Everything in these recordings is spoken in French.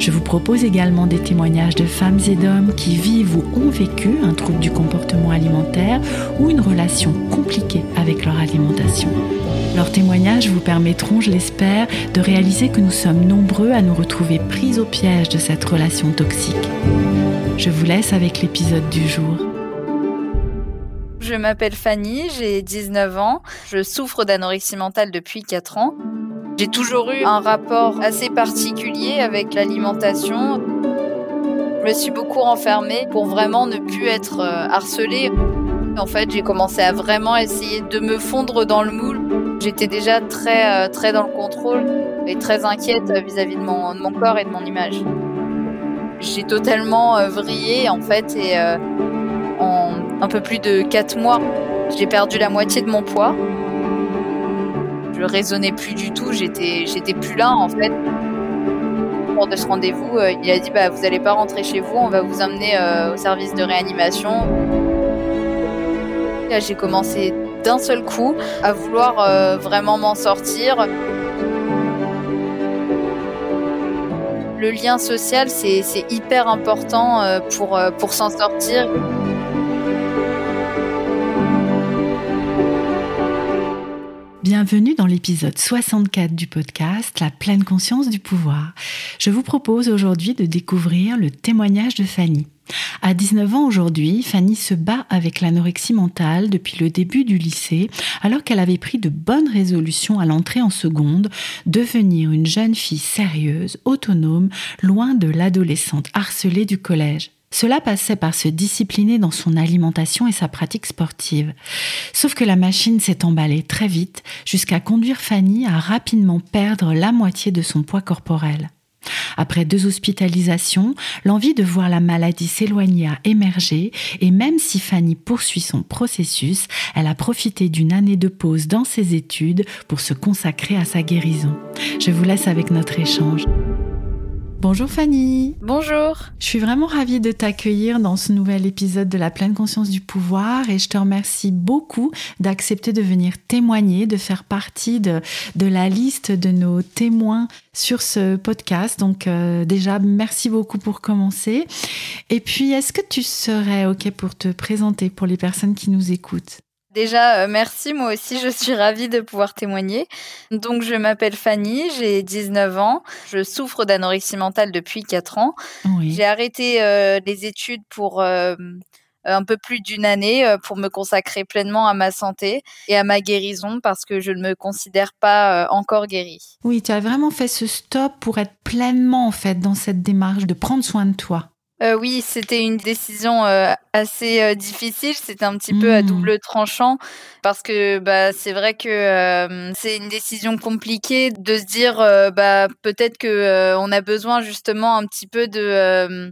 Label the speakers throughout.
Speaker 1: Je vous propose également des témoignages de femmes et d'hommes qui vivent ou ont vécu un trouble du comportement alimentaire ou une relation compliquée avec leur alimentation. Leurs témoignages vous permettront, je l'espère, de réaliser que nous sommes nombreux à nous retrouver pris au piège de cette relation toxique. Je vous laisse avec l'épisode du jour.
Speaker 2: Je m'appelle Fanny, j'ai 19 ans, je souffre d'anorexie mentale depuis 4 ans. J'ai toujours eu un rapport assez particulier avec l'alimentation. Je me suis beaucoup renfermée pour vraiment ne plus être euh, harcelée. En fait, j'ai commencé à vraiment essayer de me fondre dans le moule. J'étais déjà très, euh, très dans le contrôle et très inquiète vis-à-vis de mon, corps et de mon image. J'ai totalement euh, vrillé en fait et en un peu plus de 4 mois, j'ai perdu la moitié de mon poids je raisonnais plus du tout, j'étais, j'étais plus là en fait. Lors de ce rendez-vous, euh, il a dit bah vous allez pas rentrer chez vous, on va vous amener euh, au service de réanimation. Là, j'ai commencé d'un seul coup à vouloir euh, vraiment m'en sortir. Le lien social, c'est, c'est hyper important pour, pour s'en sortir.
Speaker 1: Bienvenue dans l'épisode 64 du podcast La pleine conscience du pouvoir. Je vous propose aujourd'hui de découvrir le témoignage de Fanny. À 19 ans aujourd'hui, Fanny se bat avec l'anorexie mentale depuis le début du lycée, alors qu'elle avait pris de bonnes résolutions à l'entrée en seconde, devenir une jeune fille sérieuse, autonome, loin de l'adolescente harcelée du collège. Cela passait par se discipliner dans son alimentation et sa pratique sportive. Sauf que la machine s'est emballée très vite jusqu'à conduire Fanny à rapidement perdre la moitié de son poids corporel. Après deux hospitalisations, l'envie de voir la maladie s'éloigner a émergé et même si Fanny poursuit son processus, elle a profité d'une année de pause dans ses études pour se consacrer à sa guérison. Je vous laisse avec notre échange. Bonjour Fanny.
Speaker 2: Bonjour.
Speaker 1: Je suis vraiment ravie de t'accueillir dans ce nouvel épisode de la pleine conscience du pouvoir et je te remercie beaucoup d'accepter de venir témoigner, de faire partie de, de la liste de nos témoins sur ce podcast. Donc euh, déjà, merci beaucoup pour commencer. Et puis, est-ce que tu serais OK pour te présenter pour les personnes qui nous écoutent?
Speaker 2: Déjà, euh, merci. Moi aussi, je suis ravie de pouvoir témoigner. Donc, je m'appelle Fanny, j'ai 19 ans. Je souffre d'anorexie mentale depuis 4 ans. J'ai arrêté euh, les études pour euh, un peu plus d'une année pour me consacrer pleinement à ma santé et à ma guérison parce que je ne me considère pas encore guérie.
Speaker 1: Oui, tu as vraiment fait ce stop pour être pleinement, en fait, dans cette démarche de prendre soin de toi.
Speaker 2: Euh, oui, c'était une décision euh, assez euh, difficile. C'était un petit peu à mmh. double tranchant parce que bah c'est vrai que c'est une décision compliquée de se dire bah peut-être que on a besoin justement un petit peu de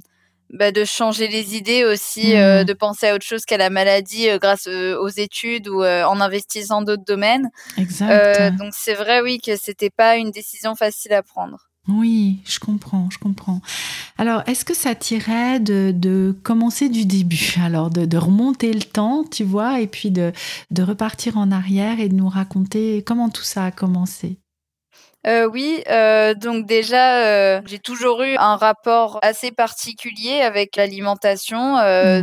Speaker 2: bah, de changer les idées aussi, mmh. de penser à autre chose qu'à la maladie grâce aux études ou en investissant d'autres domaines.
Speaker 1: Exact.
Speaker 2: donc c'est vrai oui que c'était pas une décision facile à prendre.
Speaker 1: Oui, je comprends, je comprends. Alors, est-ce que ça t'irait de, commencer du début? Alors, de, remonter le temps, tu vois, et puis de, de repartir en arrière et de nous raconter comment tout ça a commencé?
Speaker 2: Euh, oui, euh, donc déjà, euh, j'ai toujours eu un rapport assez particulier avec l'alimentation.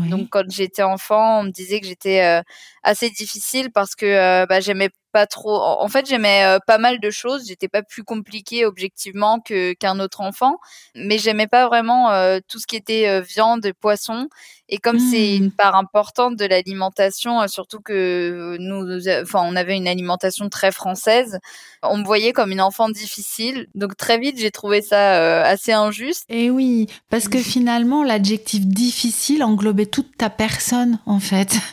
Speaker 2: Donc quand j'étais enfant, on me disait que j'étais assez difficile parce que bah, j'aimais pas trop. En fait, j'aimais euh, pas mal de choses. J'étais pas plus compliquée objectivement que qu'un autre enfant, mais j'aimais pas vraiment euh, tout ce qui était euh, viande, poisson. Et comme c'est une mmh. part importante de l'alimentation, surtout que nous, enfin, on avait une alimentation très française, on me voyait comme une enfant difficile. Donc très vite, j'ai trouvé ça assez injuste.
Speaker 1: Et oui, parce que finalement, l'adjectif difficile englobait toute ta personne, en fait.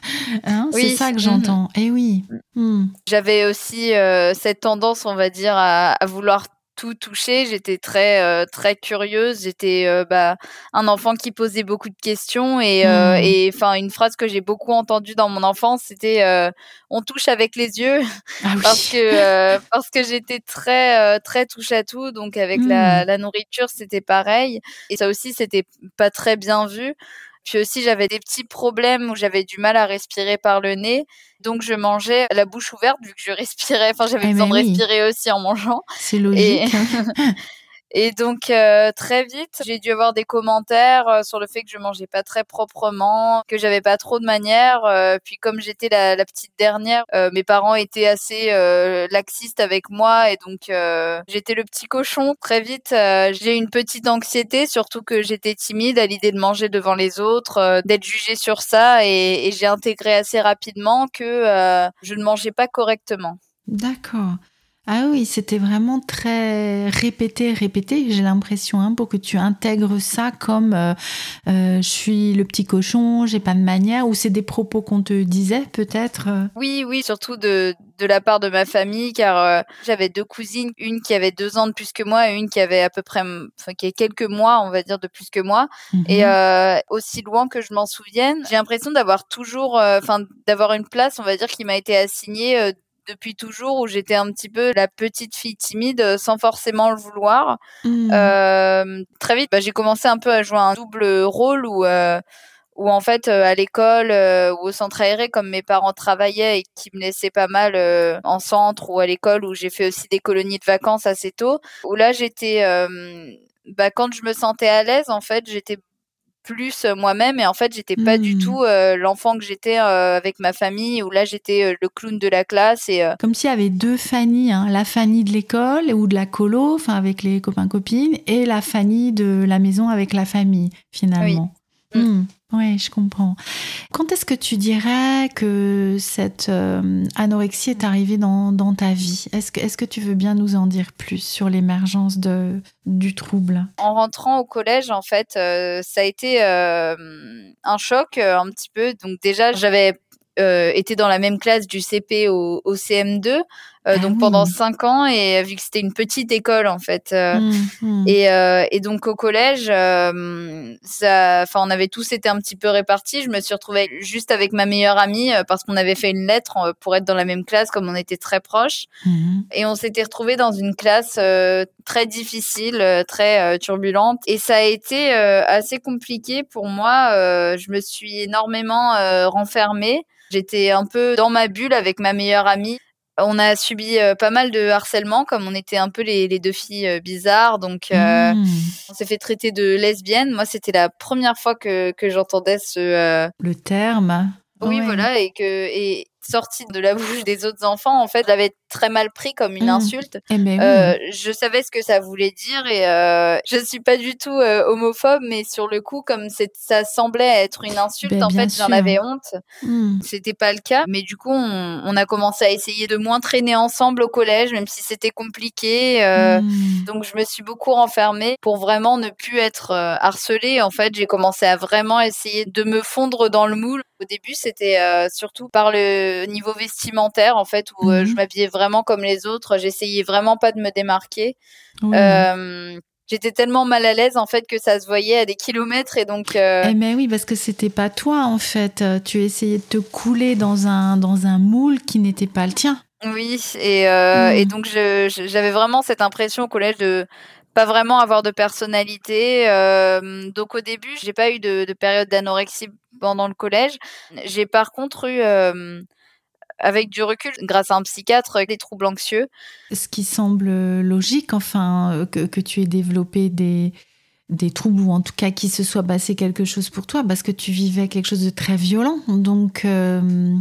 Speaker 1: Hein c'est ça que j'entends. Et oui.
Speaker 2: Mmh. J'avais aussi euh, cette tendance, on va dire, à, vouloir tout touchée. J'étais très très curieuse. J'étais bah, un enfant qui posait beaucoup de questions et mmh. et enfin une phrase que j'ai beaucoup entendue dans mon enfance, c'était on touche avec les yeux ah parce que parce que j'étais très très touche à tout. Donc avec la, mmh. la nourriture, c'était pareil. Et ça aussi, c'était pas très bien vu. Puis aussi, j'avais des petits problèmes où j'avais du mal à respirer par le nez. Donc, je mangeais la bouche ouverte vu que je respirais. Enfin, j'avais eh besoin de respirer aussi en mangeant.
Speaker 1: C'est logique.
Speaker 2: Et donc euh, très vite, j'ai dû avoir des commentaires euh, sur le fait que je mangeais pas très proprement, que j'avais pas trop de manières. Euh, puis comme j'étais la, la, petite dernière, mes parents étaient assez laxistes avec moi et donc j'étais le petit cochon. Très vite, j'ai une petite anxiété, surtout que j'étais timide à l'idée de manger devant les autres, d'être jugée sur ça et, et j'ai intégré assez rapidement que je ne mangeais pas correctement.
Speaker 1: D'accord. Ah oui, c'était vraiment très répété, répété, j'ai l'impression, hein, pour que tu intègres ça comme euh, euh, je suis le petit cochon, j'ai pas de manière, ou c'est des propos qu'on te disait peut-être euh?
Speaker 2: Oui, oui, surtout de, de la part de ma famille, car j'avais deux cousines, une qui avait deux ans de plus que moi et une qui avait à peu près, enfin, qui a quelques mois, on va dire, de plus que moi. Et mmh aussi loin que je m'en souvienne, j'ai l'impression d'avoir toujours, enfin, d'avoir une place, on va dire, qui m'a été assignée depuis toujours où j'étais un petit peu la petite fille timide euh, sans forcément le vouloir. Mmh. Euh, très vite, bah, j'ai commencé un peu à jouer un double rôle où, euh, où en fait à l'école ou au centre aéré, comme mes parents travaillaient et qui me laissaient pas mal en centre ou à l'école où j'ai fait aussi des colonies de vacances assez tôt, où là j'étais, bah, quand je me sentais à l'aise, en fait, j'étais plus euh, moi-même et en fait j'étais pas du mmh. tout euh, l'enfant que j'étais euh, avec ma famille où là j'étais le clown de la classe et
Speaker 1: comme s'il y avait deux Fanny hein, la Fanny de l'école ou de la colo enfin avec les copains copines et la Fanny de la maison avec la famille finalement oui, mmh. Ouais, je comprends. Quand est-ce que tu dirais que cette anorexie est arrivée dans, ta vie? Est-ce que, tu veux bien nous en dire plus sur l'émergence du trouble?
Speaker 2: En rentrant au collège, en fait, euh, ça a été euh, un choc euh, un petit peu. Donc déjà, j'avais été dans la même classe du CP au CM2. Euh, ah donc pendant cinq ans et vu que c'était une petite école en fait euh, mmh, mmh. Et, euh, et, donc au collège ça enfin on avait tous été un petit peu répartis je me suis retrouvée juste avec ma meilleure amie parce qu'on avait fait une lettre pour être dans la même classe comme on était très proches mmh. et on s'était retrouvés dans une classe très difficile très turbulente et ça a été assez compliqué pour moi je me suis énormément renfermée J'étais un peu dans ma bulle avec ma meilleure amie. On a subi euh, pas mal de harcèlement, comme on était un peu les, deux filles euh, bizarres. Donc, euh, mmh. on s'est fait traiter de lesbienne. Moi, c'était la première fois que, j'entendais ce.
Speaker 1: Le terme.
Speaker 2: Oui, voilà, et que et sorti de la bouche des autres enfants, en fait, j'avais très mal pris comme une mmh. insulte.
Speaker 1: Eh ben euh,
Speaker 2: je savais ce que ça voulait dire et euh, je suis pas du tout euh, homophobe, mais sur le coup, comme ça semblait être une insulte, ben, en fait, j'en avais honte. Mmh. C'était pas le cas, mais du coup, on, a commencé à essayer de moins traîner ensemble au collège, même si c'était compliqué. Euh, mmh. Donc, je me suis beaucoup renfermée pour vraiment ne plus être harcelée. En fait, j'ai commencé à vraiment essayer de me fondre dans le moule. Au début, c'était surtout par le niveau vestimentaire, en fait, où je m'habillais vraiment comme les autres. J'essayais vraiment pas de me démarquer. Euh, j'étais tellement mal à l'aise en fait que ça se voyait à des kilomètres et donc. Euh...
Speaker 1: Eh mais oui, parce que c'était pas toi en fait. Tu essayais de te couler dans un dans un moule qui n'était pas le tien.
Speaker 2: Oui, et, euh, et hmm. donc j'avais vraiment cette impression au collège de pas vraiment avoir de personnalité. Euh, donc au début, j'ai pas eu de, de période d'anorexie pendant le collège. J'ai par contre eu euh, avec du recul, grâce à un psychiatre, des troubles anxieux.
Speaker 1: Ce qui semble logique, enfin, euh, que, tu aies développé des, troubles ou en tout cas qu'il se soit passé quelque chose pour toi parce que tu vivais quelque chose de très violent. Donc, euh,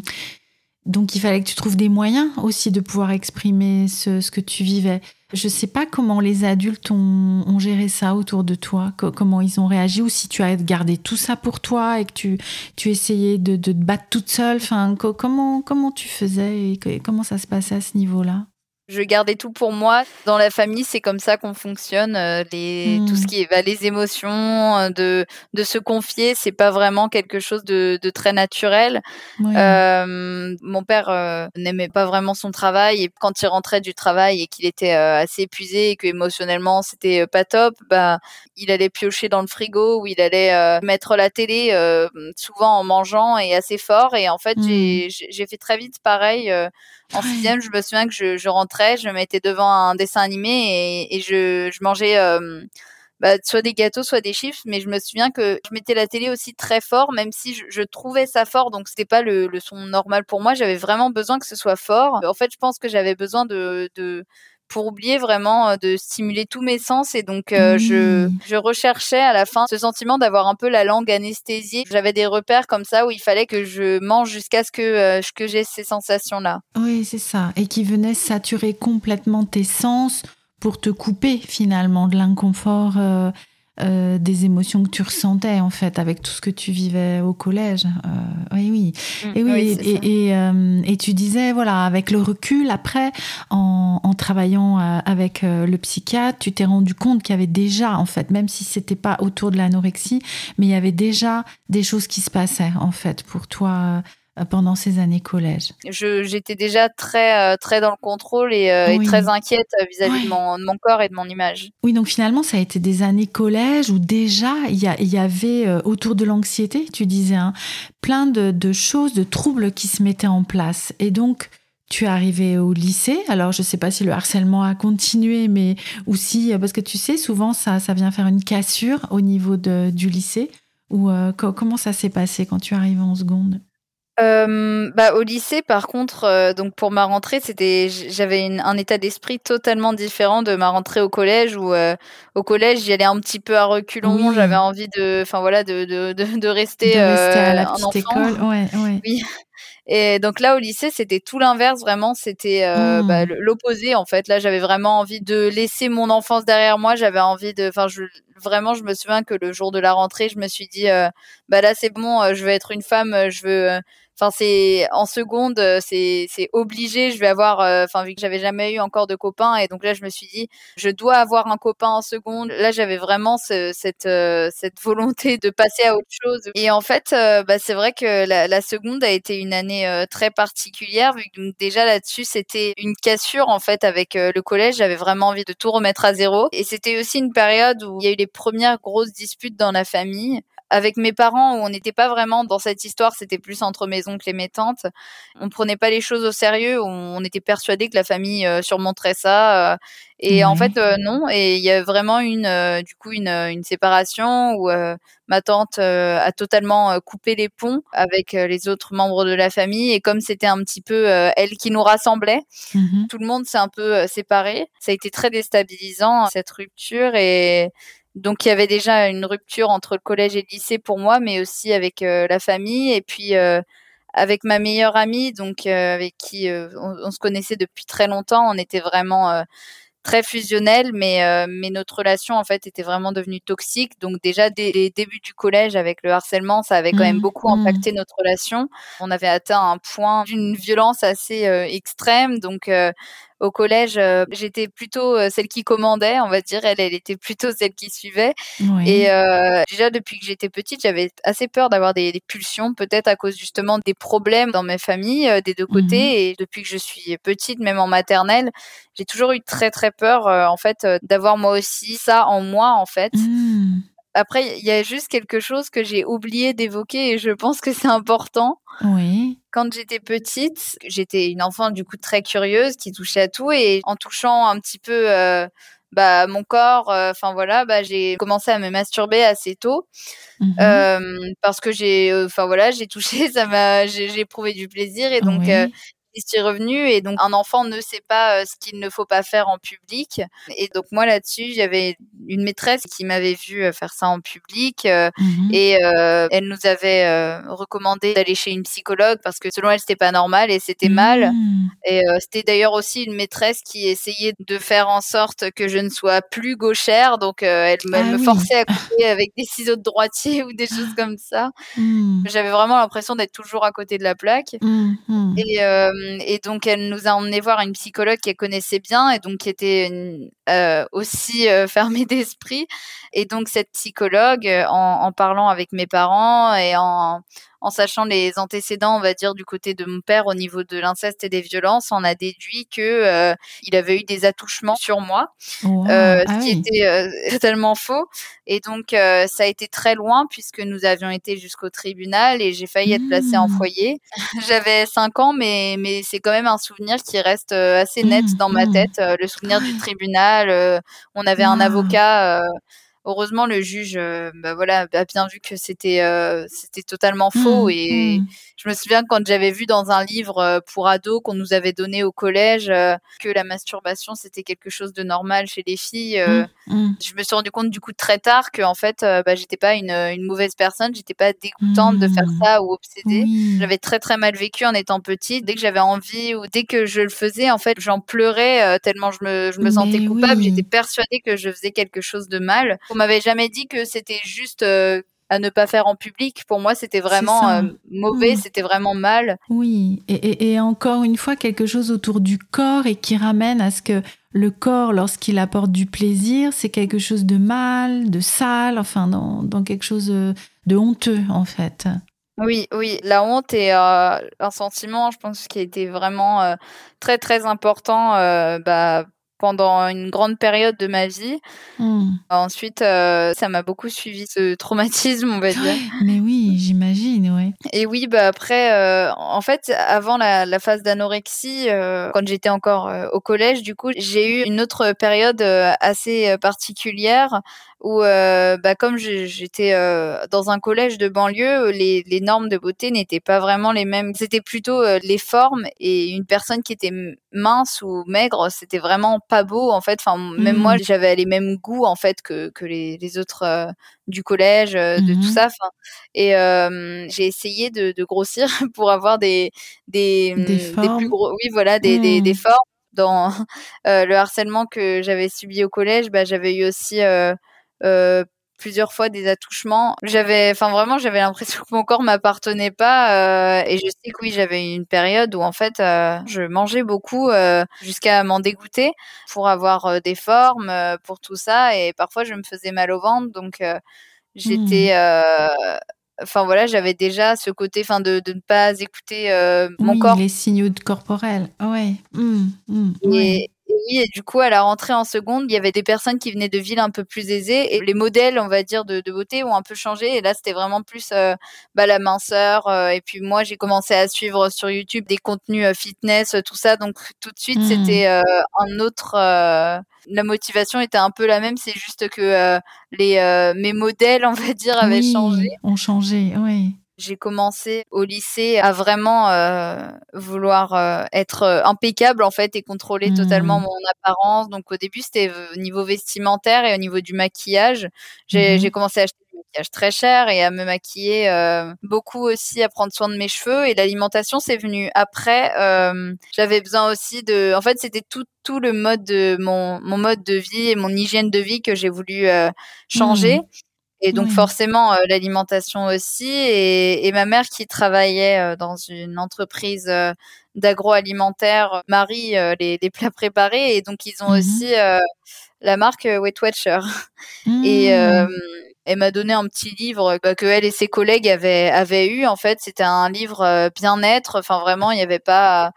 Speaker 1: donc il fallait que tu trouves des moyens aussi de pouvoir exprimer ce que tu vivais. Je ne sais pas comment les adultes ont, géré ça autour de toi, comment ils ont réagi, ou si tu as gardé tout ça pour toi et que tu, tu essayais de, de te battre toute seule. Enfin, comment, comment tu faisais et comment ça se passait à ce niveau-là?
Speaker 2: Je gardais tout pour moi. Dans la famille, c'est comme ça qu'on fonctionne. Euh, les, Tout ce mmh. qui est bah, les émotions, euh, de, de se confier, c'est pas vraiment quelque chose de, de très naturel. Euh, mon père euh, n'aimait pas vraiment son travail et quand il rentrait du travail et qu'il était assez épuisé et que émotionnellement c'était pas top, bah il allait piocher dans le frigo ou il allait mettre la télé souvent en mangeant et assez fort. Et en fait, j'ai mmh. fait très vite pareil en sixième, je me souviens que je, je, rentrais, je me mettais devant un dessin animé et, et je, je, mangeais euh, bah, soit des gâteaux, soit des chips. Mais je me souviens que je mettais la télé aussi très fort, même si je, je trouvais ça fort, donc c'était pas le, le, son normal pour moi. J'avais vraiment besoin que ce soit fort. En fait, je pense que j'avais besoin de, de pour oublier vraiment euh, de stimuler tous mes sens et donc euh, je, je recherchais à la fin ce sentiment d'avoir un peu la langue anesthésiée. J'avais des repères comme ça où il fallait que je mange jusqu'à ce que euh, que j'ai ces sensations là.
Speaker 1: Oui, c'est ça et qui venait saturer complètement tes sens pour te couper finalement de l'inconfort euh, des émotions que tu ressentais en fait avec tout ce que tu vivais au collège. Euh, oui, oui. Mm. et oui, et, euh, et, tu disais, voilà, avec le recul, après, en, en travaillant avec le psychiatre, tu t'es rendu compte qu'il y avait déjà, en fait, même si c'était pas autour de l'anorexie, mais il y avait déjà des choses qui se passaient en fait pour toi euh, pendant ces années collège
Speaker 2: J'étais déjà très, euh, très dans le contrôle et, euh, très inquiète vis-à-vis de, mon, de, mon, corps et de mon image.
Speaker 1: Oui, donc finalement, ça a été des années collège où déjà il y, y, avait autour de l'anxiété, tu disais, hein, plein de, de, choses, de troubles qui se mettaient en place. Et donc, tu es arrivé au lycée. Alors, je ne sais pas si le harcèlement a continué, mais aussi, parce que tu sais, souvent, ça, ça vient faire une cassure au niveau de, du lycée. Ou comment ça s'est passé quand tu arrives en seconde?
Speaker 2: Euh, bah, au lycée, par contre, euh, donc pour ma rentrée, c'était, j'avais un état d'esprit totalement différent de ma rentrée au collège où euh, au collège j'y allais un petit peu à reculons, j'avais envie de, enfin voilà, de, de, de, de rester,
Speaker 1: de rester à la petite école, ouais, ouais.
Speaker 2: Oui. Et donc là, au lycée, c'était tout l'inverse, vraiment. C'était euh, bah, mmh. l'opposé, en fait. Là, j'avais vraiment envie de laisser mon enfance derrière moi. J'avais envie de, enfin, je, vraiment, je me souviens que le jour de la rentrée, je me suis dit, euh, bah là, c'est bon, je veux être une femme, je veux, Enfin, c'est en seconde, euh, c'est c'est obligé. Je vais avoir, euh, enfin vu que j'avais jamais eu encore de copain, et donc là je me suis dit, je dois avoir un copain en seconde. Là j'avais vraiment ce, cette euh, cette volonté de passer à autre chose. Et en fait, bah, c'est vrai que la, la, seconde a été une année très particulière vu que déjà là-dessus c'était une cassure en fait avec le collège. J'avais vraiment envie de tout remettre à zéro. Et c'était aussi une période où il y a eu les premières grosses disputes dans la famille avec mes parents, où on n'était pas vraiment dans cette histoire, c'était plus entre mes oncles et mes tantes. On prenait pas les choses au sérieux, on était persuadé que la famille euh, surmonterait ça. Euh, et en fait, euh, non. Et il y a vraiment une, du coup, une, une séparation où ma tante a totalement coupé les ponts avec les autres membres de la famille. Et comme c'était un petit peu elle qui nous rassemblait, mmh tout le monde s'est un peu séparé. Ça a été très déstabilisant cette rupture et donc il y avait déjà une rupture entre le collège et le lycée pour moi, mais aussi avec euh, la famille et puis euh, avec ma meilleure amie, donc euh, avec qui on, se connaissait depuis très longtemps. On était vraiment très fusionnels, mais mais notre relation en fait était vraiment devenue toxique. Donc déjà dès les débuts du collège avec le harcèlement, ça avait quand même mmh, beaucoup mmh. impacté notre relation. On avait atteint un point d'une violence assez extrême, donc au collège, euh, j'étais plutôt euh, celle qui commandait, on va dire. Elle, elle était plutôt celle qui suivait. Et euh, déjà, depuis que j'étais petite, j'avais assez peur d'avoir des, pulsions, peut-être à cause justement des problèmes dans mes familles des deux côtés. Mmh Et depuis que je suis petite, même en maternelle, j'ai toujours eu très très peur, en fait, d'avoir moi aussi ça en moi, en fait. Mmh. Après, il y a juste quelque chose que j'ai oublié d'évoquer et je pense que c'est important.
Speaker 1: Oui.
Speaker 2: Quand j'étais petite, j'étais une enfant du coup très curieuse qui touchait à tout et en touchant un petit peu euh, bah mon corps, euh, enfin voilà, bah j'ai commencé à me masturber assez tôt mmh euh, parce que j'ai, enfin voilà, j'ai touché, ça m'a, j'ai éprouvé du plaisir et donc suis revenue et donc un enfant ne sait pas euh, ce qu'il ne faut pas faire en public. Et donc moi là-dessus j'avais une maîtresse qui m'avait vu euh, faire ça en public euh, mmh et elle nous avait recommandé d'aller chez une psychologue parce que selon elle c'était pas normal et c'était mal. Mmh. et c'était d'ailleurs aussi une maîtresse qui essayait de faire en sorte que je ne sois plus gauchère. Donc elle, ah me forçait à couper avec des ciseaux de droitier ou des choses comme ça. Mmh. j'avais vraiment l'impression d'être toujours à côté de la plaque. Et et donc elle nous a emmené voir une psychologue qu'elle connaissait bien et donc qui était aussi fermée d'esprit. Et donc cette psychologue, en, en, parlant avec mes parents et en en sachant les antécédents, on va dire, du côté de mon père au niveau de l'inceste et des violences, on a déduit que euh, il avait eu des attouchements sur moi, euh, ce ah qui était euh, totalement faux. Et donc ça a été très loin puisque nous avions été jusqu'au tribunal et j'ai failli être placée en mmh. foyer. J'avais 5 ans, mais mais c'est quand même un souvenir qui reste assez net mmh, dans ma mmh. tête. le souvenir du tribunal. on avait un avocat heureusement le juge euh, bah voilà a bien vu que c'était euh, c'était totalement faux mmh, et mmh. Je me souviens quand j'avais vu dans un livre euh, pour ados qu'on nous avait donné au collège que la masturbation c'était quelque chose de normal chez les filles mmh, je me suis rendu compte du coup très tard que en fait bah, j'étais pas une, une, mauvaise personne j'étais pas dégoûtante de faire ça ou obsédée. J'avais très très mal vécu en étant petite. Dès que j'avais envie ou dès que je le faisais en fait j'en pleurais tellement je me, je me sentais coupable. j'étais persuadée que je faisais quelque chose de mal. On m'avait jamais dit que c'était juste euh, à ne pas faire en public. Pour moi, c'était vraiment euh, mauvais, c'était vraiment mal.
Speaker 1: Oui, et, encore une fois, quelque chose autour du corps et qui ramène à ce que le corps, lorsqu'il apporte du plaisir, c'est quelque chose de mal, de sale, enfin, dans, quelque chose de honteux, en fait.
Speaker 2: Oui, oui, la honte est euh, un sentiment, je pense, qui a été vraiment très, très important bah, pendant une grande période de ma vie. Hmm. Ensuite, euh, ça m'a beaucoup suivi ce traumatisme, on va dire.
Speaker 1: Mais oui, j'imagine, ouais.
Speaker 2: Et oui, bah après, euh, en fait, avant la, la phase d'anorexie, euh, quand j'étais encore au collège, du coup, j'ai eu une autre période assez particulière où, bah, comme j'étais dans un collège de banlieue, les, les normes de beauté n'étaient pas vraiment les mêmes. C'était plutôt les formes et une personne qui était mince ou maigre, c'était vraiment pas beau en fait. Enfin, même moi, mmh. j'avais les mêmes goûts en fait que, que les, les autres euh, du collège, de tout mmh ça. Enfin, et j'ai essayé de, de, grossir pour avoir des des,
Speaker 1: des, des
Speaker 2: plus gros, oui voilà, des, des, des, mmh. formes. Dans le harcèlement que j'avais subi au collège, bah, j'avais eu aussi euh, euh, plusieurs fois des attouchements. J'avais, enfin vraiment, j'avais l'impression que mon corps m'appartenait pas. Euh, et je sais que oui, j'avais une période où en fait, euh, je mangeais beaucoup jusqu'à m'en dégoûter pour avoir des formes, pour tout ça. Et parfois, je me faisais mal au ventre, donc j'étais. Mmh. Enfin voilà, j'avais déjà ce côté, enfin de, de ne pas écouter mon corps.
Speaker 1: Les signaux corporels, ouais. Mmh, mmh,
Speaker 2: ouais oui, et du coup, à la rentrée en seconde, il y avait des personnes qui venaient de villes un peu plus aisées et les modèles, on va dire, de, de beauté ont un peu changé. Et là, c'était vraiment plus euh, bah, la minceur. Euh, et puis moi, j'ai commencé à suivre sur YouTube des contenus euh, fitness, tout ça. Donc tout de suite, mmh. c'était un autre. la motivation était un peu la même. C'est juste que les mes modèles, on va dire, avaient
Speaker 1: oui,
Speaker 2: changé.
Speaker 1: Ont changé, oui
Speaker 2: j'ai commencé au lycée à vraiment euh, vouloir euh, être euh, impeccable en fait et contrôler totalement mmh. mon apparence. Donc au début c'était au niveau vestimentaire et au niveau du maquillage. J'ai mmh commencé à acheter du maquillage très cher et à me maquiller beaucoup aussi, à prendre soin de mes cheveux. Et l'alimentation c'est venu après. J'avais besoin aussi de, en fait c'était tout tout le mode de mon mon mode de vie et mon hygiène de vie que j'ai voulu changer. Mmh. Et donc forcément euh, l'alimentation aussi. Et, et, ma mère qui travaillait euh, dans une entreprise euh, d'agroalimentaire marie les, les, plats préparés. Et donc ils ont mmh aussi la marque Weight Watcher. Et mmh. elle m'a donné un petit livre que elle et ses collègues avaient, avaient eu. En fait, c'était un livre bien-être. Enfin, vraiment, il n'y avait pas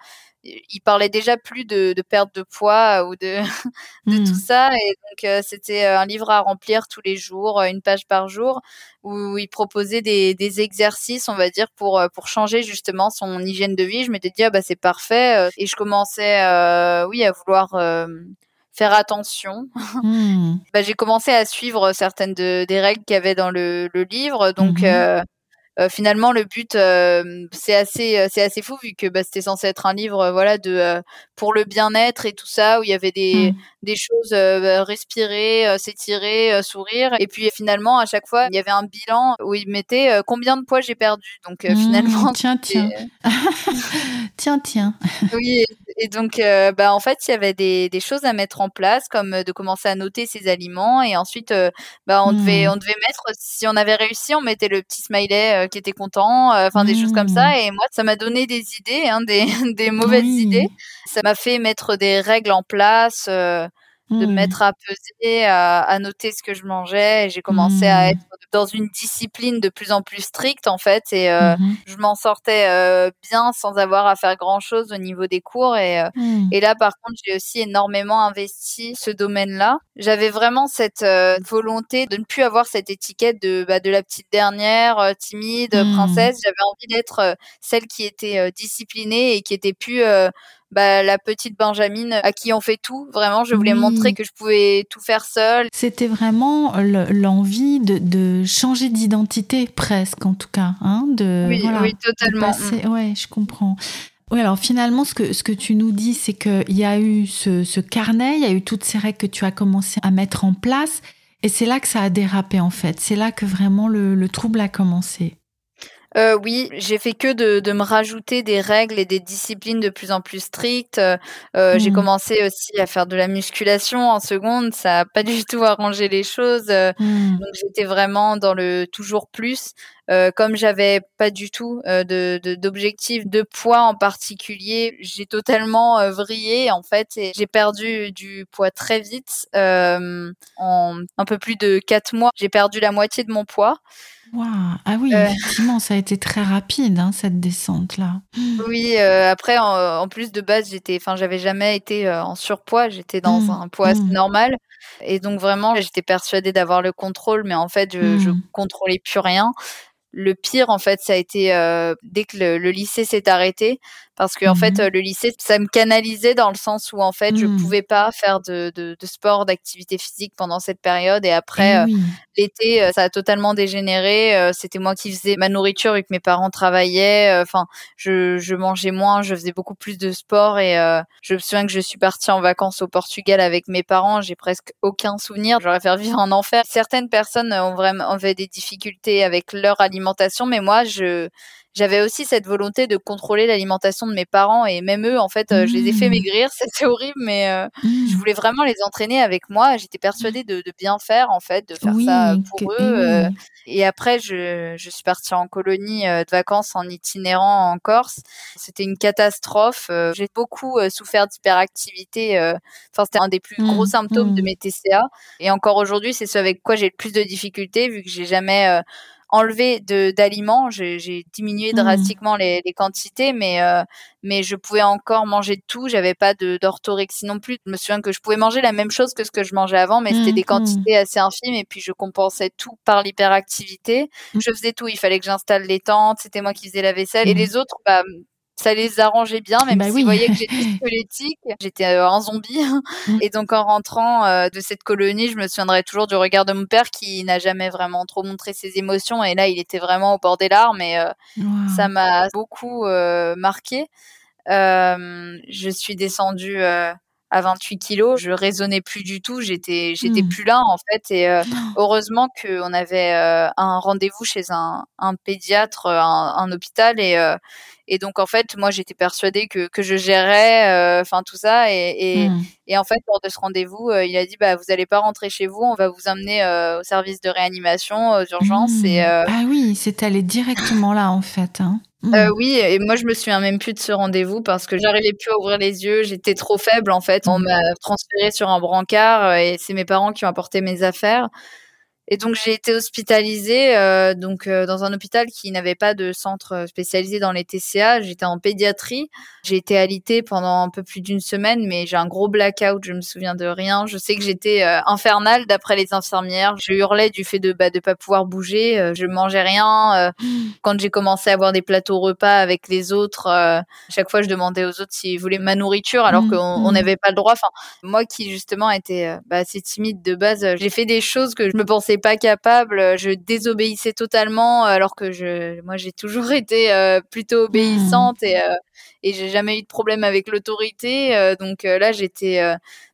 Speaker 2: il parlait déjà plus de, de perte de poids ou de, de tout mmh. ça. Et donc, euh, c'était euh, un livre à remplir tous les jours, euh, une page par jour, où il proposait des, des exercices, on va dire, pour, pour changer justement son hygiène de vie. Je m'étais dit, ah bah c'est parfait. Et je commençais, oui, à vouloir faire attention. Mmh. bah, j'ai commencé à suivre certaines de, des règles qu'il y avait dans le, le livre. Donc, mmh euh, finalement le but euh, c'est assez euh, c'est assez fou vu que bah, c'était censé être un livre voilà de pour le bien-être et tout ça où il y avait des mmh. des choses respirer s'étirer sourire. Et puis finalement à chaque fois il y avait un bilan où il mettait combien de poids j'ai perdu. Donc mmh, finalement
Speaker 1: tiens tiens. tiens tiens.
Speaker 2: Oui Et donc, euh, bah, en fait, il y avait des, des, choses à mettre en place, comme de commencer à noter ses aliments. Et ensuite, euh, bah, on, devait, mmh. on devait mettre, si on avait réussi, on mettait le petit smiley qui était content, enfin des choses comme ça. Mmh. Et moi, ça m'a donné des idées, hein, des, des mauvaises idées. Ça m'a fait mettre des règles en place de me mmh. mettre à peser, à, à, noter ce que je mangeais. J'ai commencé à mmh. être dans une discipline de plus en plus stricte en fait. Et euh, mmh je m'en sortais euh, bien sans avoir à faire grand chose au niveau des cours. Et, euh, et là par contre, j'ai aussi énormément investi ce domaine-là. J'avais vraiment cette euh, volonté de ne plus avoir cette étiquette de, bah, de la petite dernière, euh, timide, princesse. J'avais envie d'être celle qui était disciplinée et qui était plus bah, la petite Benjamin à qui on fait tout. Vraiment, je voulais montrer que je pouvais tout faire seule.
Speaker 1: C'était vraiment l'envie de, changer d'identité, presque en tout cas. Hein, de,
Speaker 2: oui, oui, totalement.
Speaker 1: Oui, Ouais, je comprends. Oui, alors finalement, ce que, ce que tu nous dis, c'est qu'il y a eu ce, carnet, il y a eu toutes ces règles que tu as commencé à mettre en place, et c'est là que ça a dérapé en fait. C'est là que vraiment le trouble a commencé.
Speaker 2: Euh, oui, j'ai fait que de, de, me rajouter des règles et des disciplines de plus en plus strictes. Euh, J'ai mmh. commencé aussi à faire de la musculation en seconde. Ça n'a pas du tout arrangé les choses. Euh, mmh. Donc j'étais vraiment dans le toujours plus. Euh, comme j'avais pas du tout euh, de d'objectif de, poids en particulier, j'ai totalement euh, vrillé en fait et j'ai perdu du poids très vite. en un peu plus de quatre mois, j'ai perdu la moitié de mon poids.
Speaker 1: Ah oui, euh. effectivement, ça a été très rapide hein, cette descente là.
Speaker 2: Oui, euh, après en, plus de base, j'étais, enfin, j'avais jamais été euh, en surpoids, j'étais dans mmh. un poids mmh. normal, et donc vraiment, j'étais persuadée d'avoir le contrôle, mais en fait, je, je mmh. contrôlais plus rien. Le pire, en fait, ça a été dès que le lycée s'est arrêté. Parce que en fait mmh le lycée ça me canalisait dans le sens où en fait je mmh. pouvais pas faire de, de, de sport d'activité physique pendant cette période. Et après eh euh, l'été euh, ça a totalement dégénéré. Euh, c'était moi qui faisais ma nourriture vu que mes parents travaillaient. Enfin je, je mangeais moins je faisais beaucoup plus de sport. Et je me souviens que je suis partie en vacances au Portugal avec mes parents. J'ai presque aucun souvenir. J'aurais fait vivre un enfer. Certaines personnes ont vraiment fait des difficultés avec leur alimentation mais moi je j'avais aussi cette volonté de contrôler l'alimentation de mes parents et même eux, en fait, euh, je les ai fait mmh. maigrir. C'était horrible, mais euh, mmh. je voulais vraiment les entraîner avec moi. J'étais persuadée de, de, bien faire, en fait, de faire ça pour eux. Euh. et après, je, je, suis partie en colonie de vacances en itinérant en Corse. C'était une catastrophe. J'ai beaucoup souffert d'hyperactivité. Enfin, c'était un des plus gros mmh. symptômes de mes TCA. Et encore aujourd'hui, c'est ce avec quoi j'ai le plus de difficultés, vu que j'ai jamais enlevé d'aliments. J'ai diminué mmh. drastiquement les, les, quantités, mais euh, mais je pouvais encore manger de tout. J'avais pas d'orthorexie non plus. Je me souviens que je pouvais manger la même chose que ce que je mangeais avant, mais c'était mmh, des mmh. quantités assez infimes. Et puis je compensais tout par l'hyperactivité. Je faisais tout. Il fallait que j'installe les tentes. C'était moi qui faisais la vaisselle. Et les autres, bah, ça les arrangeait bien, même bah si vous voyez que j'étais squelettique, j'étais euh, un zombie. Mm. Et donc en rentrant euh, de cette colonie, je me souviendrai toujours du regard de mon père qui n'a jamais vraiment trop montré ses émotions. Et là, il était vraiment au bord des larmes et euh, ça m'a beaucoup marqué. je suis descendue à 28 kilos, je raisonnais plus du tout, j'étais j'étais mm. plus là en fait et heureusement qu'on avait un rendez-vous chez un, un pédiatre, un, un hôpital et et donc en fait, moi j'étais persuadée que, que je gérais, euh, enfin tout ça. Et, et, mmh. et, en fait, lors de ce rendez-vous, euh, il a dit bah vous allez pas rentrer chez vous, on va vous amener euh, au service de réanimation, aux urgences. Et,
Speaker 1: mmh. ah oui, c'est allé directement là en fait. Hein.
Speaker 2: Mmh. oui, et moi je me souviens même plus de ce rendez-vous parce que j'arrivais plus à ouvrir les yeux, j'étais trop faible en fait. On m'a transféré sur un brancard et c'est mes parents qui ont apporté mes affaires. Et donc j'ai été hospitalisée euh, donc euh, dans un hôpital qui n'avait pas de centre spécialisé dans les TCA. J'étais en pédiatrie. J'ai été alitée pendant un peu plus d'une semaine, mais j'ai un gros blackout. Je me souviens de rien. Je sais que j'étais euh, infernale d'après les infirmières. Je hurlais du fait de bah, de pas pouvoir bouger. Euh, je mangeais rien. Quand j'ai commencé à avoir des plateaux repas avec les autres, chaque fois je demandais aux autres s'ils voulaient ma nourriture alors mmh, qu'on mmh. n'avait pas le droit. Enfin moi qui justement était bah, assez timide de base, j'ai fait des choses que je me pensais pas capable, je désobéissais totalement alors que je moi j'ai toujours été euh, plutôt obéissante et euh, et j'ai jamais eu de problème avec l'autorité euh, donc là j'étais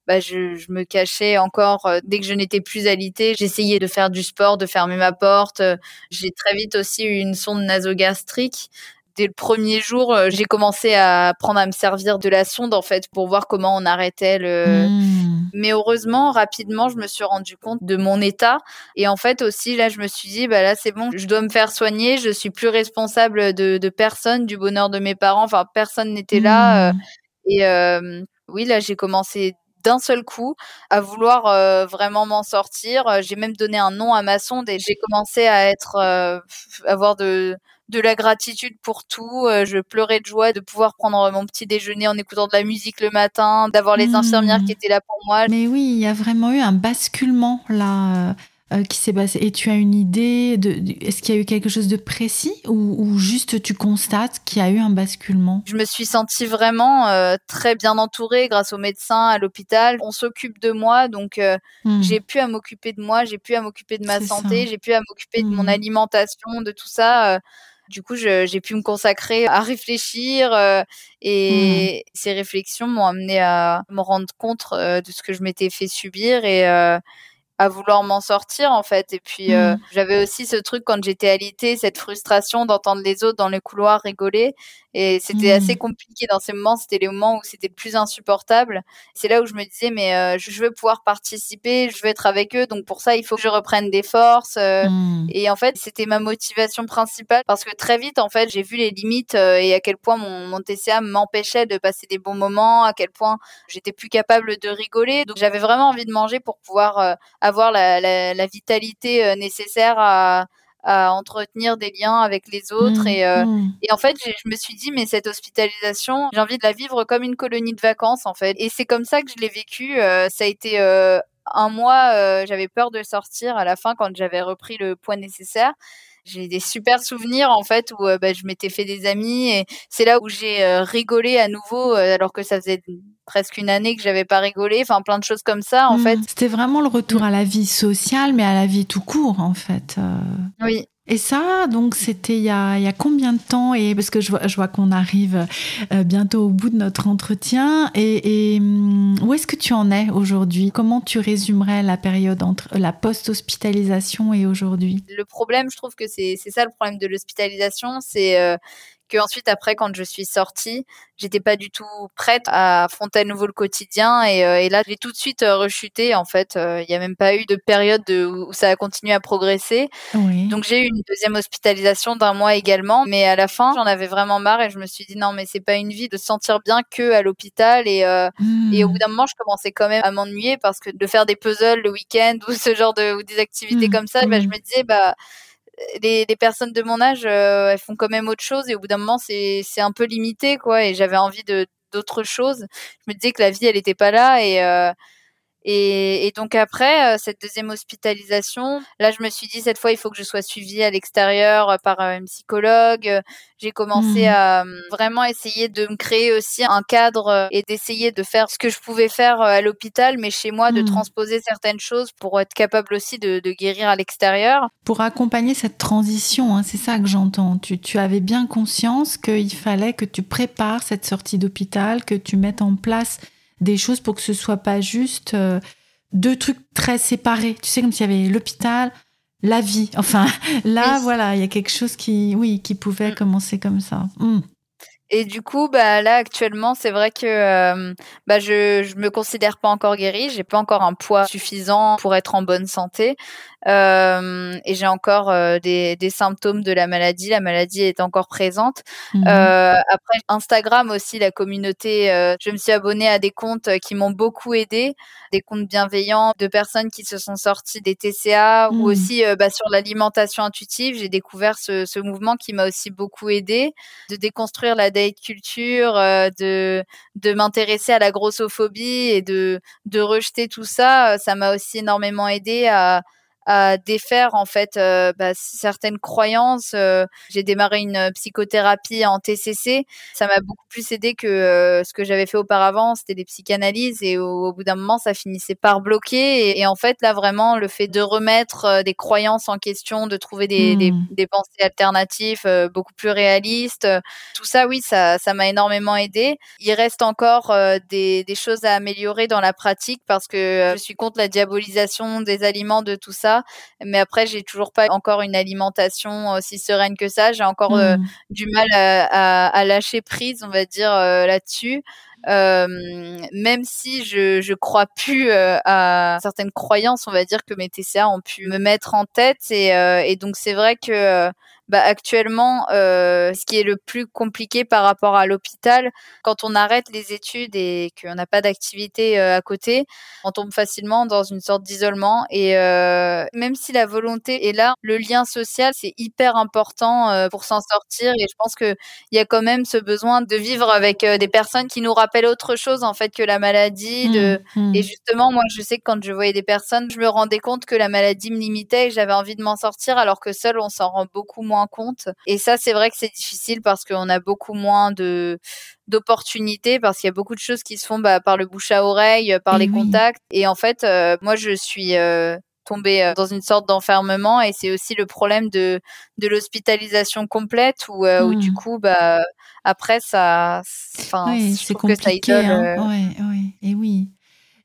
Speaker 2: bah, je, je, me cachais encore dès que je n'étais plus alitée. J'essayais de faire du sport, de fermer ma porte. J'ai très vite aussi eu une sonde nasogastrique dès le premier jour, j'ai commencé à apprendre à me servir de la sonde en fait pour voir comment on arrêtait le. Hmm. Mais heureusement, rapidement, je me suis rendu compte de mon état et en fait aussi là, je me suis dit bah là c'est bon, je dois me faire soigner, je suis plus responsable de, de personne, du bonheur de mes parents. Enfin, personne n'était là. Hmm. et oui, là, j'ai commencé d'un seul coup à vouloir euh, vraiment m'en sortir. Euh, j'ai même donné un nom à ma sonde et j'ai commencé à être euh, avoir de de la gratitude pour tout. je pleurais de joie de pouvoir prendre mon petit déjeuner en écoutant de la musique le matin, d'avoir les infirmières qui mmh. étaient là pour moi.
Speaker 1: Mais oui, il y a vraiment eu un basculement là. Euh, qui s'est passé Et tu as une idée de, est-ce qu'il y a eu quelque chose de précis ou, juste tu constates qu'il y a eu un basculement?
Speaker 2: Je me suis sentie vraiment euh, très bien entourée grâce aux médecins à l'hôpital. On s'occupe de moi, donc euh, hmm. j'ai pu à m'occuper de moi, j'ai pu à m'occuper de ma santé, j'ai pu à m'occuper de mon hmm. alimentation, de tout ça. du coup, j'ai pu me consacrer à réfléchir et hmm. ces réflexions m'ont amené à me rendre compte de ce que je m'étais fait subir et à vouloir m'en sortir en fait. Et puis euh, mmh. j'avais aussi ce truc quand j'étais alitée, cette frustration d'entendre les autres dans le couloir rigoler. Et c'était assez mmh. compliqué dans ces moments. C'était les moments où c'était le plus insupportable. C'est là où je me disais mais euh, je veux pouvoir participer, je veux être avec eux. Donc pour ça il faut que je reprenne des forces. Euh. Mmh. Et en fait c'était ma motivation principale parce que très vite en fait j'ai vu les limites et à quel point mon, mon TCA m'empêchait de passer des bons moments, à quel point j'étais plus capable de rigoler. Donc j'avais vraiment envie de manger pour pouvoir avoir la, la, la vitalité euh, nécessaire à, à entretenir des liens avec les autres. Mmh, et, euh, mmh. et en fait, je me suis dit, mais cette hospitalisation, j'ai envie de la vivre comme une colonie de vacances, en fait. Et c'est comme ça que je l'ai vécu. Euh, ça a été un mois, j'avais peur de sortir à la fin quand j'avais repris le poids nécessaire j'ai des super souvenirs en fait où bah, je m'étais fait des amis et c'est là où j'ai rigolé à nouveau alors que ça faisait presque une année que j'avais pas rigolé, enfin plein de choses comme ça en mmh. fait.
Speaker 1: C'était vraiment le retour à la vie sociale, mais à la vie tout court en fait. Euh.
Speaker 2: Oui.
Speaker 1: Et ça, donc, c'était il, y a, combien de temps Et parce que je vois, je vois qu'on arrive euh, bientôt au bout de notre entretien. Et, hum, où est-ce que tu en es aujourd'hui? Comment tu résumerais la période entre la post-hospitalisation et aujourd'hui?
Speaker 2: Le problème, je trouve que c'est ça le problème de l'hospitalisation, c'est euh, que ensuite après quand je suis sortie, j'étais pas du tout prête à affronter à nouveau le quotidien et, euh, et là j'ai tout de suite euh, rechuté en fait. Euh, il n'y a même pas eu de période de, où ça a continué à progresser. Donc j'ai eu une deuxième hospitalisation d'un mois également, mais à la fin j'en avais vraiment marre et je me suis dit non mais c'est pas une vie de se sentir bien que à l'hôpital et et au bout hmm. d'un moment je commençais quand même à m'ennuyer parce que de faire des puzzles le week-end ou ce genre de ou des activités hmm. comme ça, bah, je me disais bah les, personnes de mon âge, euh, elles font quand même autre chose et au bout d'un moment, c'est un peu limité, quoi. Et j'avais envie de d'autres choses. Je me disais que la vie, elle n'était pas là et euh, et, donc après euh, cette deuxième hospitalisation, là je me suis dit cette fois il faut que je sois suivie à l'extérieur euh, par euh, un psychologue. J'ai commencé mmh. à vraiment essayer de me créer aussi un cadre et d'essayer de faire ce que je pouvais faire à l'hôpital, mais chez moi de mmh. transposer certaines choses pour être capable aussi de, guérir à l'extérieur.
Speaker 1: Pour accompagner cette transition, hein, c'est ça que j'entends. Tu, tu avais bien conscience qu'il fallait que tu prépares cette sortie d'hôpital, que tu mettes en place des choses pour que ce soit pas juste euh, deux trucs très séparés. Tu sais, comme s'il y avait l'hôpital, la vie. Enfin, là, voilà, il y a quelque chose qui, oui, qui pouvait mm. commencer comme ça. Mm.
Speaker 2: Et du coup, bah là actuellement, c'est vrai que euh, bah je je me considère pas encore guérie, j'ai pas encore un poids suffisant pour être en bonne santé. Euh, et j'ai encore euh, des, des, symptômes de la maladie. La maladie est encore présente. Euh, après Instagram aussi, la communauté. Je me suis abonnée à des comptes qui m'ont beaucoup aidé, des comptes bienveillants de personnes qui se sont sorties des TCA ou mhm. aussi bah, sur l'alimentation intuitive. J'ai découvert ce, ce, mouvement qui m'a aussi beaucoup aidé de déconstruire la date culture, de de m'intéresser à la grossophobie et de de rejeter tout ça. Ça m'a aussi énormément aidé à à défaire en fait euh, bah, certaines croyances. Euh, j'ai démarré une euh, psychothérapie en TCC. Ça m'a beaucoup plus aidé que ce que j'avais fait auparavant. C'était des psychanalyses et au, bout d'un moment, ça finissait par bloquer. Et, en fait, là vraiment, le fait de remettre des croyances en question, de trouver des, des, mmh. des pensées alternatives beaucoup plus réalistes, tout ça, oui, ça, ça m'a énormément aidé. Il reste encore des, des choses à améliorer dans la pratique parce que je suis contre la diabolisation des aliments, de tout ça ça. Mais après, j'ai toujours pas encore une alimentation aussi sereine que ça. J'ai encore mmh. du mal à, à, lâcher prise, on va dire là-dessus. Euh, même si je, je crois plus euh, à certaines croyances, on va dire que mes TCA ont pu me mettre en tête et, euh, donc c'est vrai que bah, actuellement, euh, ce qui est le plus compliqué par rapport à l'hôpital, quand on arrête les études et qu'on n'a pas d'activité euh, à côté, on tombe facilement dans une sorte d'isolement. Et euh, même si la volonté est là, le lien social, c'est hyper important euh, pour s'en sortir. Et je pense qu'il y a quand même ce besoin de vivre avec euh, des personnes qui nous rappellent autre chose en fait que la maladie. Mmh, de... Mmh. Et justement, moi, je sais que quand je voyais des personnes, je me rendais compte que la maladie me limitait et j'avais envie de m'en sortir, alors que seul, on s'en rend beaucoup moins compte. Et ça, c'est vrai que c'est difficile parce qu'on a beaucoup moins de d'opportunités parce qu'il y a beaucoup de choses qui se font bah, par le bouche à oreille, par les contacts. Et en fait, euh, moi, je suis euh, euh, dans une sorte d'enfermement et c'est aussi le problème de de l'hospitalisation complète où, où du mmh. coup, bah après ça,
Speaker 1: c'est compliqué. hein. ouais, ouais. Et oui.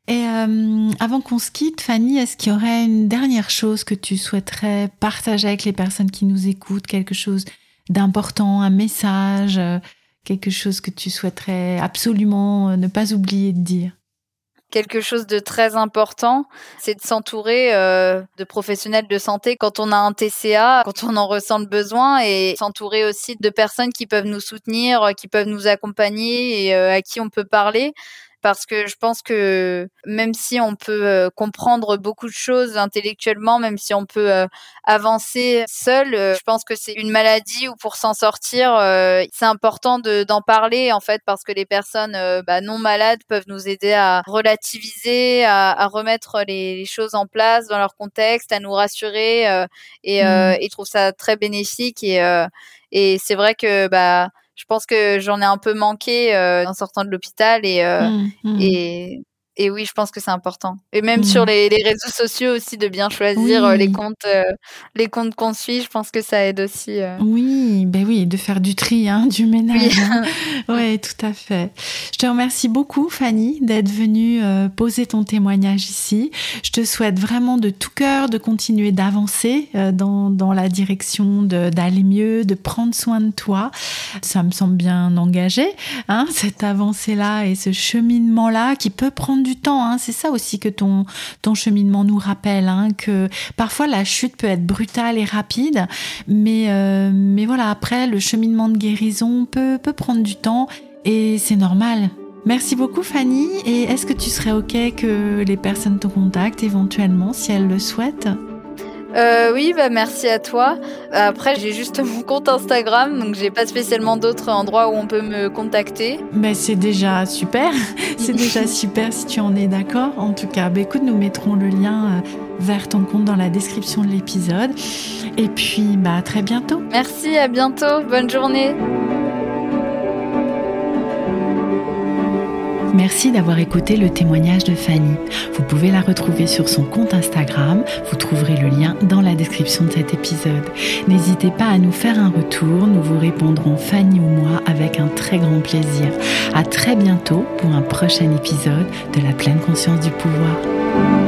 Speaker 1: Et euh, avant qu'on se quitte, Fanny, est-ce qu'il y aurait une dernière chose que tu souhaiterais partager avec les personnes qui nous écoutent, quelque chose d'important, un message, euh, quelque chose que tu souhaiterais absolument euh, ne pas oublier de dire?
Speaker 2: Quelque chose de très important, c'est de s'entourer de professionnels de santé quand on a un TCA, quand on en ressent le besoin, et s'entourer aussi de personnes qui peuvent nous soutenir, qui peuvent nous accompagner et à qui on peut parler parce que je pense que même si on peut euh, comprendre beaucoup de choses intellectuellement, même si on peut euh, avancer seul, euh, je pense que c'est une maladie où pour s'en sortir, c'est important d'en parler en fait parce que les personnes bah, non malades peuvent nous aider à relativiser, à, à remettre les, les, choses en place dans leur contexte, à nous rassurer et, mmh. et je trouve ça très bénéfique et, et c'est vrai que bah je pense que j'en ai un peu manqué euh, en sortant de l'hôpital et, euh, mmh, mmh. et et oui, je pense que c'est important. Et même sur mmh. les, les, réseaux sociaux aussi, de bien choisir euh, les comptes, euh, les comptes qu'on suit. Je pense que ça aide aussi. Euh.
Speaker 1: Oui, ben oui, de faire du tri, hein, du ménage. Oui. Hein. ouais, tout à fait. Je te remercie beaucoup, Fanny, d'être venue poser ton témoignage ici. Je te souhaite vraiment de tout cœur de continuer d'avancer dans, dans la direction d'aller mieux, de prendre soin de toi. Ça me semble bien engagé, hein, cette avancée-là et ce cheminement-là qui peut prendre du temps. Hein. C'est ça aussi que ton, ton cheminement nous rappelle, hein, que parfois la chute peut être brutale et rapide, mais, euh, mais voilà, après, le cheminement de guérison peut, peut prendre du temps et c'est normal. Merci beaucoup Fanny. Et est-ce que tu serais OK que les personnes te contactent éventuellement si elles le souhaitent?
Speaker 2: Euh, oui, bah merci à toi. Après, j'ai juste mon compte Instagram, donc j'ai pas spécialement d'autres endroits où on peut me contacter.
Speaker 1: Mais c'est déjà super. c'est déjà super si tu en es d'accord. En tout cas, bah, écoute, nous mettrons le lien euh, vers ton compte dans la description de l'épisode. Et puis, bah à très bientôt.
Speaker 2: Merci, à bientôt. Bonne journée.
Speaker 1: Merci d'avoir écouté le témoignage de Fanny. Vous pouvez la retrouver sur son compte Instagram. Vous trouverez le lien dans la description de cet épisode. N'hésitez pas à nous faire un retour. Nous vous répondrons, Fanny ou moi, avec un très grand plaisir. À très bientôt pour un prochain épisode de la pleine conscience du pouvoir.